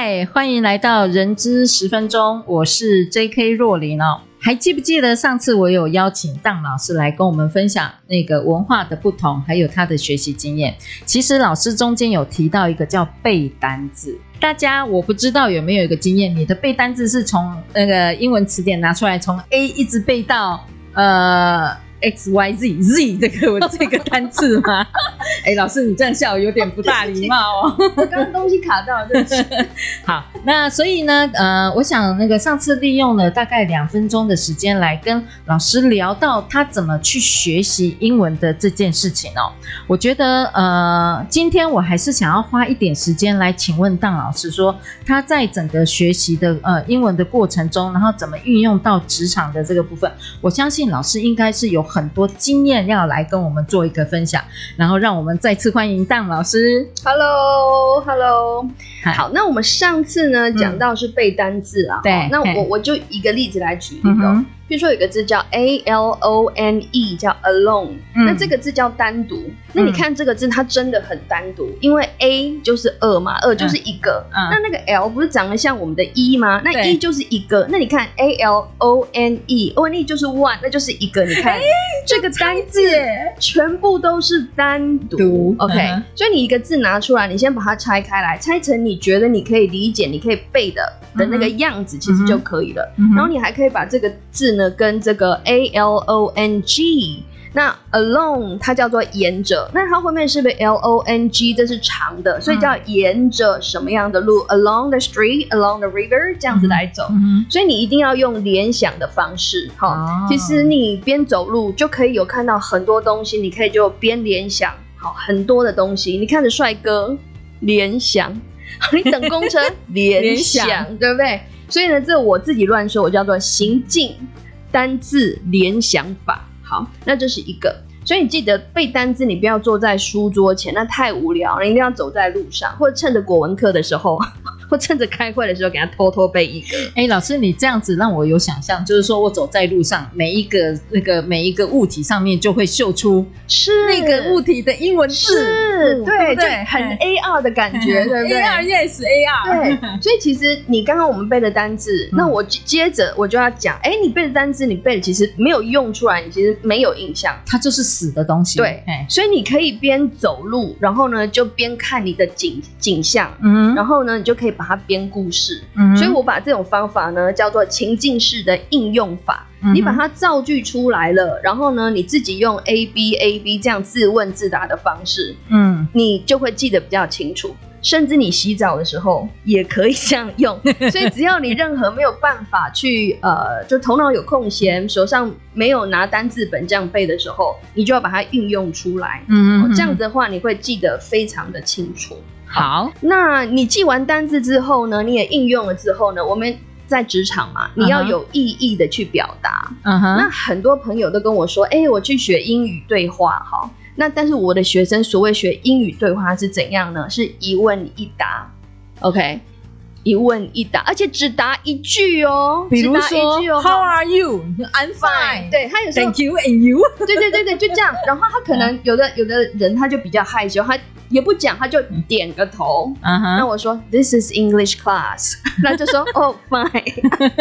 嗨，欢迎来到人之十分钟，我是 J.K. 若琳哦。还记不记得上次我有邀请当老师来跟我们分享那个文化的不同，还有他的学习经验？其实老师中间有提到一个叫背单字，大家我不知道有没有一个经验，你的背单字是从那个英文词典拿出来，从 A 一直背到呃。X Y Z Z 这个这个单字吗？哎，老师你这样笑有点不大礼貌哦。我刚刚东西卡到，对不起。好，那所以呢，呃，我想那个上次利用了大概两分钟的时间来跟老师聊到他怎么去学习英文的这件事情哦。我觉得呃，今天我还是想要花一点时间来请问当老师说，他在整个学习的呃英文的过程中，然后怎么运用到职场的这个部分，我相信老师应该是有。很多经验要来跟我们做一个分享，然后让我们再次欢迎当老师。Hello，Hello，Hi 好，那我们上次呢讲到是背单字啊，对，那我我就一个例子来举例哦。比如说有一个字叫 A L O N E，叫 alone，嗯，那这个字叫单独。那你看这个字，它真的很单独，因为 A 就是二嘛，二就是一个。嗯，那那个 L 不是长得像我们的一吗？那一就是一个。那你看 A L O N E，O N E 就是 one，那就是一个。你看这个单字全部都是单独。OK，所以你一个字拿出来，你先把它拆开来，拆成你觉得你可以理解、你可以背的的那个样子，其实就可以了。然后你还可以把这个字。呢跟这个 A L O N G，那 alone 它叫做沿着，那它后面是不是 L O N G？这是长的，所以叫沿着什么样的路？Along the street, along the river，这样子来走。嗯、所以你一定要用联想的方式。好，哦、其实你边走路就可以有看到很多东西，你可以就边联想，好，很多的东西。你看着帅哥，联想；你等公车，联想，想对不对？所以呢，这我自己乱说，我叫做行进。单字联想法，好，那这是一个，所以你记得背单词，你不要坐在书桌前，那太无聊了，你一定要走在路上，或者趁着国文课的时候。或趁着开会的时候给他偷偷背一个。哎、欸，老师，你这样子让我有想象，就是说我走在路上，每一个那个每一个物体上面就会秀出是那个物体的英文字，是，对，对，对，很 AR 的感觉，对不对？AR yes AR。对，所以其实你刚刚我们背的单字，嗯、那我接着我就要讲，哎、欸，你背的单字，你背的其实没有用出来，你其实没有印象，它就是死的东西。对，嘿所以你可以边走路，然后呢就边看你的景景象，嗯，然后呢你就可以。把它编故事，嗯、所以我把这种方法呢叫做情境式的应用法。嗯、你把它造句出来了，然后呢你自己用 A B A B 这样自问自答的方式，嗯，你就会记得比较清楚。甚至你洗澡的时候也可以这样用。所以只要你任何没有办法去呃，就头脑有空闲，手上没有拿单字本这样背的时候，你就要把它运用出来。嗯这样子的话你会记得非常的清楚。好，那你记完单字之后呢？你也应用了之后呢？我们在职场嘛，你要有意义的去表达。嗯哼。那很多朋友都跟我说：“哎、欸，我去学英语对话。”哈，那但是我的学生所谓学英语对话是怎样呢？是一问一答。OK。一问一答，而且只答一句哦。比如说，How are you? I'm fine。对，他有时候，Thank you and you。对对对对，就这样。然后他可能 有的有的人他就比较害羞，他也不讲，他就点个头。嗯哼。那我说，This is English class。那就说，Oh fine。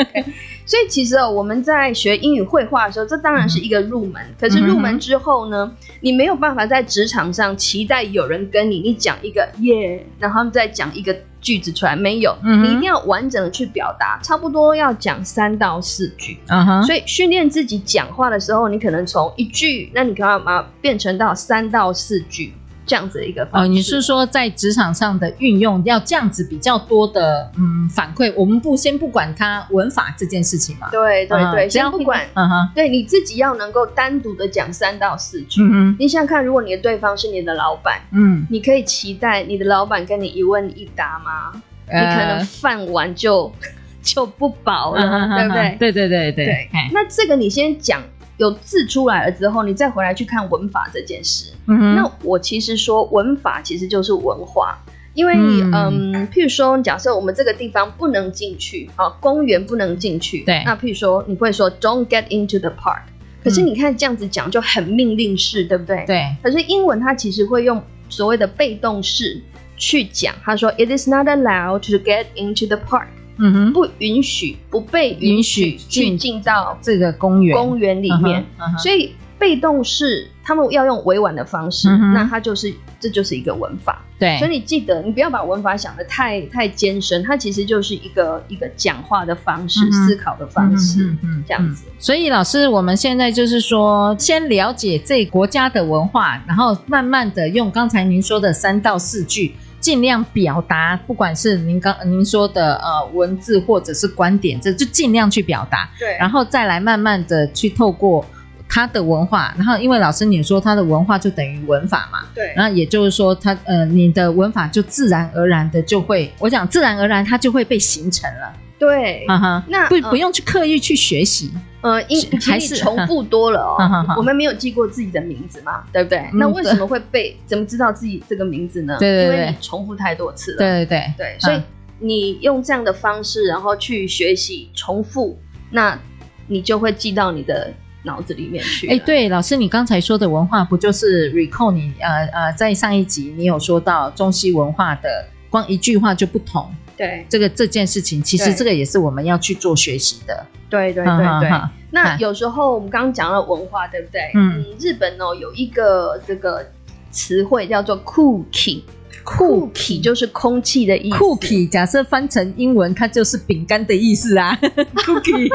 所以其实哦，我们在学英语会话的时候，这当然是一个入门。可是入门之后呢，你没有办法在职场上期待有人跟你，你讲一个耶，然后再讲一个。句子出来没有？你一定要完整的去表达，差不多要讲三到四句。嗯哼，所以训练自己讲话的时候，你可能从一句，那你可能要把它变成到三到四句。这样子的一个方式。哦，你是说在职场上的运用要这样子比较多的嗯反馈？我们不先不管它文法这件事情嘛？对对对，先不管，嗯哼，对你自己要能够单独的讲三到四句。嗯，你想想看，如果你的对方是你的老板，嗯，你可以期待你的老板跟你一问一答吗？你可能饭碗就 就不保了，对不对？对对对对对。那这个你先讲。有字出来了之后，你再回来去看文法这件事。那我其实说文法其实就是文化，因为嗯，嗯，譬如说，假设我们这个地方不能进去啊，公园不能进去。对。那譬如说，你会说 "Don't get into the park"，可是你看这样子讲就很命令式，对不对？对。可是英文它其实会用所谓的被动式去讲，他说 "It is not allowed to get into the park"。嗯哼，不允许，不被允许去进到这个公园。公园里面，所以被动式他们要用委婉的方式，那它就是这就是一个文法。对，所以你记得，你不要把文法想的太太艰深，它其实就是一个一个讲话的方式、思考的方式，这样子。所以老师，我们现在就是说，先了解这国家的文化，然后慢慢的用刚才您说的三到四句。尽量表达，不管是您刚您说的呃文字或者是观点，这就尽量去表达。对，然后再来慢慢的去透过他的文化，然后因为老师你说他的文化就等于文法嘛，对，然后也就是说他呃你的文法就自然而然的就会，我讲自然而然它就会被形成了。对，哈哈，那不不用去刻意去学习，呃，因还是重复多了哦。我们没有记过自己的名字嘛，对不对？那为什么会被？怎么知道自己这个名字呢？对对对，因为你重复太多次了。对对对对，所以你用这样的方式，然后去学习重复，那你就会记到你的脑子里面去。哎，对，老师，你刚才说的文化不就是 recall 你呃呃，在上一集你有说到中西文化的光一句话就不同。对，这个这件事情，其实这个也是我们要去做学习的。对对对对。那有时候我们刚刚讲了文化，对不对？嗯。日本哦有一个这个词汇叫做 “cookie”，cookie 就是空气的意思。cookie 假设翻成英文，它就是饼干的意思啊。cookie。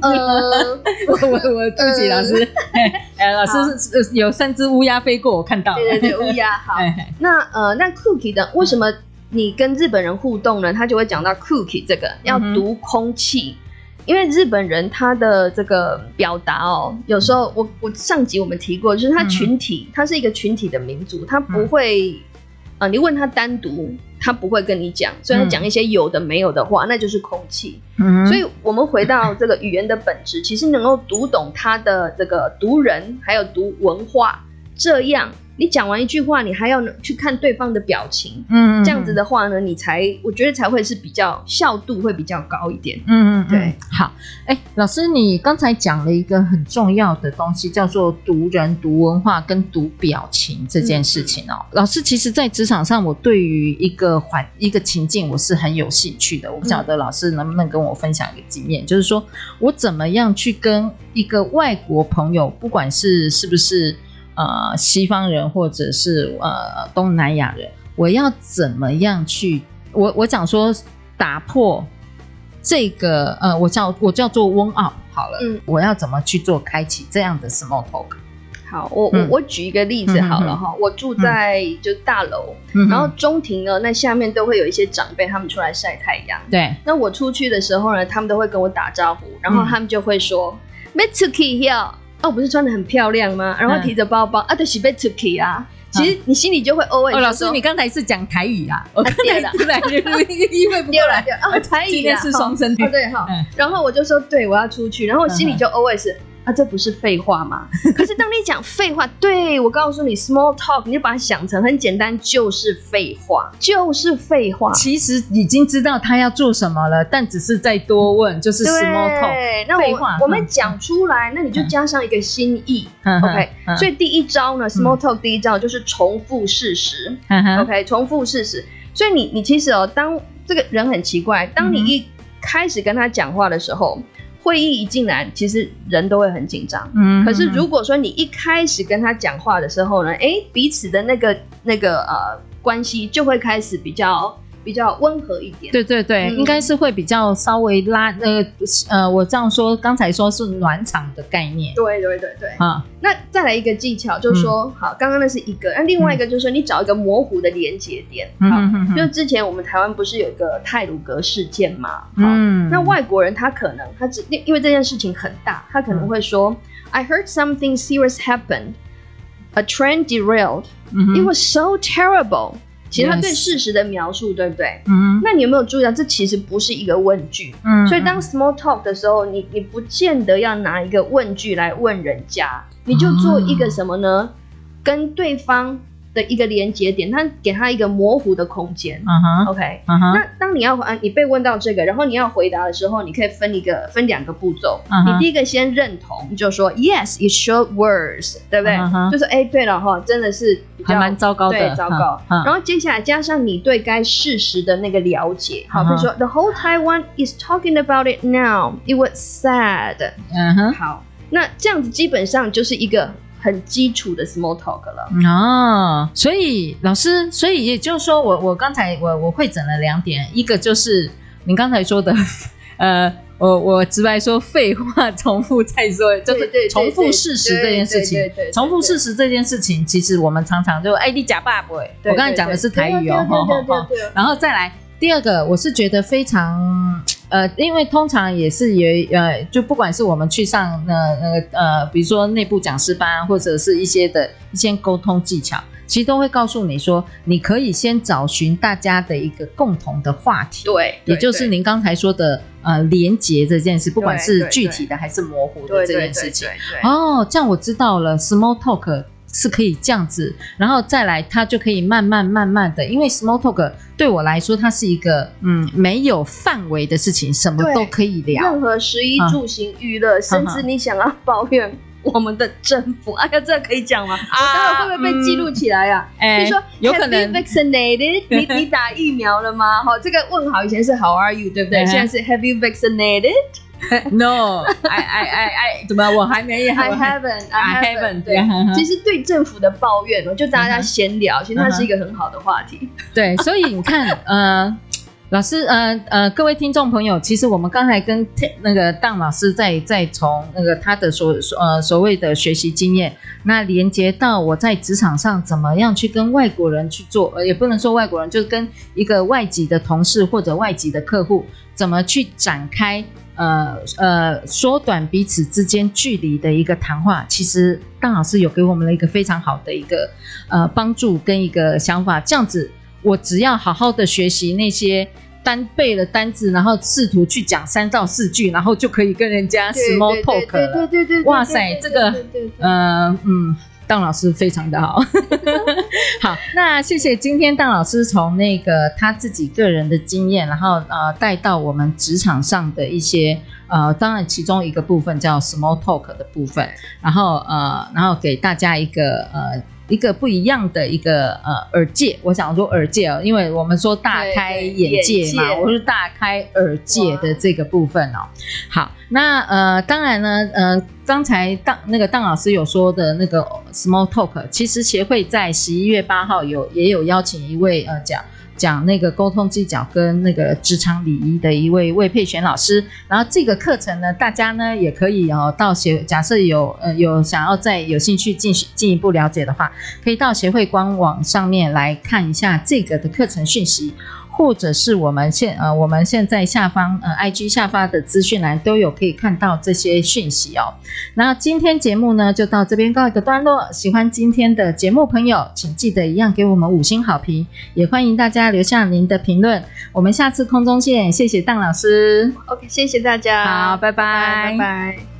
呃，我我我对不起老师。哎，老师是有三只乌鸦飞过，我看到。对对对，乌鸦。好。那呃，那 cookie 的为什么？你跟日本人互动呢，他就会讲到 cookie 这个要读空气，嗯、因为日本人他的这个表达哦，有时候我我上集我们提过，就是他群体，他、嗯、是一个群体的民族，他不会呃，你问他单独，他不会跟你讲，所以他讲一些有的没有的话，那就是空气。嗯，所以我们回到这个语言的本质，其实能够读懂他的这个读人，还有读文化，这样。你讲完一句话，你还要去看对方的表情，嗯，这样子的话呢，你才我觉得才会是比较效度会比较高一点，嗯嗯，对，好，哎，老师，你刚才讲了一个很重要的东西，叫做读人、读文化跟读表情这件事情哦。嗯、老师，其实，在职场上，我对于一个环一个情境，我是很有兴趣的。我不晓得老师能不能跟我分享一个经验，嗯、就是说我怎么样去跟一个外国朋友，不管是是不是。呃，西方人或者是呃东南亚人，我要怎么样去？我我讲说打破这个呃，我叫我叫做 warm up 好了，嗯，我要怎么去做开启这样的 small talk？好，我、嗯、我我举一个例子好了哈，嗯、我住在就大楼，嗯、然后中庭呢，那下面都会有一些长辈他们出来晒太阳，对，那我出去的时候呢，他们都会跟我打招呼，然后他们就会说 Mitsuki here。哦，不是穿的很漂亮吗？然后提着包包，啊，就是被出去啊。其实你心里就会 always。哦，老师，你刚才是讲台语啊？我刚才突然就是因为不过来哦，台语今天是双声哦，对哈。然后我就说，对，我要出去。然后我心里就 always。啊，这不是废话吗？可是当你讲废话，对，我告诉你，small talk，你就把它想成很简单，就是废话，就是废话。其实已经知道他要做什么了，但只是再多问，就是 small talk。对，那废话，我们讲出来，那你就加上一个心意，OK。所以第一招呢，small talk 第一招就是重复事实，OK，重复事实。所以你你其实哦，当这个人很奇怪，当你一开始跟他讲话的时候。会议一进来，其实人都会很紧张。嗯，可是如果说你一开始跟他讲话的时候呢，哎，彼此的那个那个呃关系就会开始比较比较温和一点。对对对，嗯、应该是会比较稍微拉呃呃，我这样说，刚才说是暖场的概念。对对对对。啊，那再来一个技巧，就是说，嗯、好，刚刚那是一个，那另外一个就是说，你找一个模糊的连接点。嗯嗯嗯。就之前我们台湾不是有一个泰鲁格事件嘛？嗯。那外国人他可能他只因为这件事情很大，他可能会说、嗯、I heard something serious happened. A train derailed. It was so terrible. 其实他对事实的描述对不对？嗯。那你有没有注意到，这其实不是一个问句。嗯。所以当 small talk 的时候，你你不见得要拿一个问句来问人家，你就做一个什么呢？嗯、跟对方。的一个连接点，他给他一个模糊的空间。嗯哼，OK，嗯哼。那当你要啊，你被问到这个，然后你要回答的时候，你可以分一个分两个步骤。你第一个先认同，你就说 Yes, it sure was，对不对？就是哎，对了哈，真的是比较蛮糟糕的，对，糟糕。然后接下来加上你对该事实的那个了解，好，比如说 The whole Taiwan is talking about it now. It was sad。嗯哼。好，那这样子基本上就是一个。很基础的 small talk 了哦，所以老师，所以也就是说我，我我刚才我我会整了两点，一个就是你刚才说的，呃，我我直白说废话重复再说，就是重复事实这件事情，重复事实这件事情，其实我们常常就哎，你假爸不？我刚才讲的是台语哦，然后再来第二个，我是觉得非常。呃，因为通常也是也呃，就不管是我们去上那那个呃，比如说内部讲师班，或者是一些的一些沟通技巧，其实都会告诉你说，你可以先找寻大家的一个共同的话题，对，也就是您刚才说的呃连结这件事，不管是具体的还是模糊的这件事情。哦，这样我知道了，small talk。是可以这样子，然后再来，它就可以慢慢慢慢的，因为 small talk 对我来说，它是一个嗯没有范围的事情，什么都可以聊，任何食衣住行娱乐，甚至你想要抱怨我们的政府，哎呀，这可以讲吗？啊，待会会不会被记录起来呀？哎，比如说有可能 vaccinated，你你打疫苗了吗？好，这个问好以前是 How are you，对不对？现在是 Have you vaccinated？No，I I I I 怎么我还没？I haven't，I haven't。对，其实对政府的抱怨，就大家闲聊，其实它是一个很好的话题。对，所以你看，呃，老师，呃呃，各位听众朋友，其实我们刚才跟那个当老师在在从那个他的所呃所谓的学习经验，那连接到我在职场上怎么样去跟外国人去做，呃，也不能说外国人，就是跟一个外籍的同事或者外籍的客户怎么去展开。呃呃，缩短彼此之间距离的一个谈话，其实当老师有给我们了一个非常好的一个呃帮助跟一个想法。这样子，我只要好好的学习那些单背的单字，然后试图去讲三到四句，然后就可以跟人家 small talk 了。对对对对，哇塞，这个呃嗯。当老师非常的好，好，那谢谢今天当老师从那个他自己个人的经验，然后呃带到我们职场上的一些呃，当然其中一个部分叫 small talk 的部分，然后呃，然后给大家一个呃。一个不一样的一个呃耳界，我想说耳界哦，因为我们说大开眼界嘛，界我是大开耳界的这个部分哦。好，那呃当然呢，呃刚才当那个当老师有说的那个 small talk，其实协会在十一月八号有也有邀请一位呃讲。讲那个沟通技巧跟那个职场礼仪的一位魏佩璇老师，然后这个课程呢，大家呢也可以哦到协，假设有呃有想要再有兴趣进进一步了解的话，可以到协会官网上面来看一下这个的课程讯息。或者是我们现呃我们现在下方呃 IG 下方的资讯栏都有可以看到这些讯息哦。那今天节目呢就到这边告一个段落。喜欢今天的节目朋友，请记得一样给我们五星好评，也欢迎大家留下您的评论。我们下次空中见，谢谢邓老师。OK，谢谢大家，好，拜拜，拜拜。